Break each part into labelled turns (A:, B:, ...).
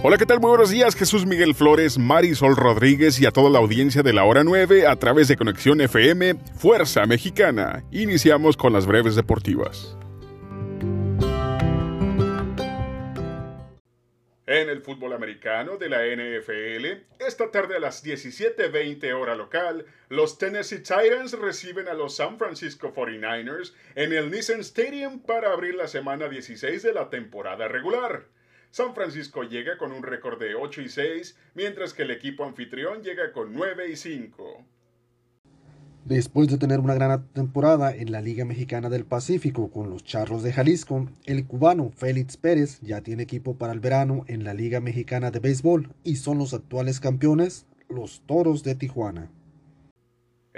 A: Hola, ¿qué tal? Muy buenos días, Jesús Miguel Flores, Marisol Rodríguez y a toda la audiencia de la hora 9 a través de Conexión FM Fuerza Mexicana. Iniciamos con las breves deportivas. En el fútbol americano de la NFL, esta tarde a las 17:20 hora local, los Tennessee Titans reciben a los San Francisco 49ers en el Nissan Stadium para abrir la semana 16 de la temporada regular. San Francisco llega con un récord de 8 y 6, mientras que el equipo anfitrión llega con 9 y 5.
B: Después de tener una gran temporada en la Liga Mexicana del Pacífico con los Charros de Jalisco, el cubano Félix Pérez ya tiene equipo para el verano en la Liga Mexicana de Béisbol y son los actuales campeones, los Toros de Tijuana.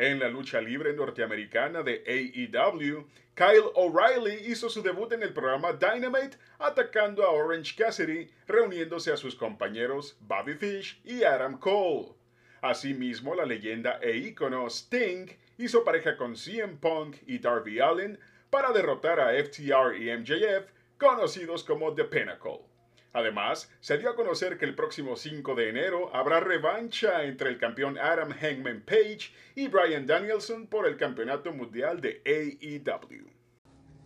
A: En la lucha libre norteamericana de AEW, Kyle O'Reilly hizo su debut en el programa Dynamite atacando a Orange Cassidy, reuniéndose a sus compañeros Bobby Fish y Adam Cole. Asimismo, la leyenda e ícono Sting hizo pareja con CM Punk y Darby Allin para derrotar a FTR y MJF, conocidos como The Pinnacle. Además, se dio a conocer que el próximo 5 de enero habrá revancha entre el campeón Adam Hangman Page y Brian Danielson por el campeonato mundial de AEW.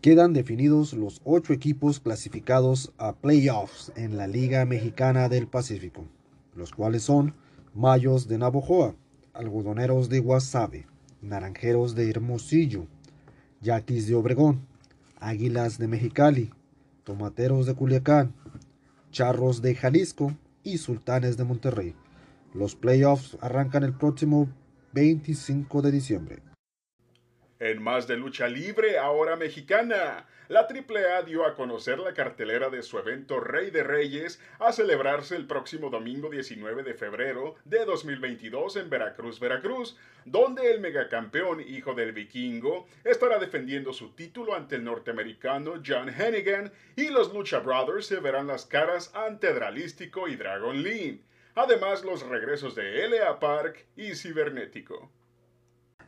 B: Quedan definidos los ocho equipos clasificados a playoffs en la Liga Mexicana del Pacífico, los cuales son Mayos de Navojoa, Algodoneros de Guasave, Naranjeros de Hermosillo, Yaquis de Obregón, Águilas de Mexicali, Tomateros de Culiacán, Charros de Jalisco y Sultanes de Monterrey. Los playoffs arrancan el próximo 25 de diciembre.
A: En más de lucha libre, ahora mexicana, la AAA dio a conocer la cartelera de su evento Rey de Reyes a celebrarse el próximo domingo 19 de febrero de 2022 en Veracruz, Veracruz, donde el megacampeón hijo del vikingo estará defendiendo su título ante el norteamericano John Hennigan y los Lucha Brothers se verán las caras ante Dralístico y Dragon Lee. Además, los regresos de L.A. Park y Cibernético.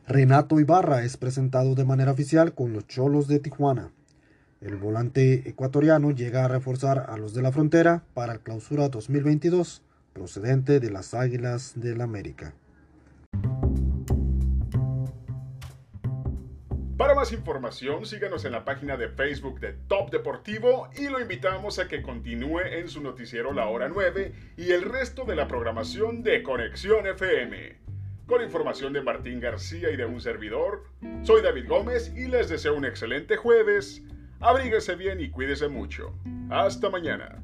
B: Renato Ibarra es presentado de manera oficial con los Cholos de Tijuana. El volante ecuatoriano llega a reforzar a los de la frontera para el clausura 2022, procedente de las Águilas del América.
A: Para más información, síganos en la página de Facebook de Top Deportivo y lo invitamos a que continúe en su noticiero La Hora 9 y el resto de la programación de Conexión FM. Con información de Martín García y de un servidor, soy David Gómez y les deseo un excelente jueves. Abríguese bien y cuídese mucho. Hasta mañana.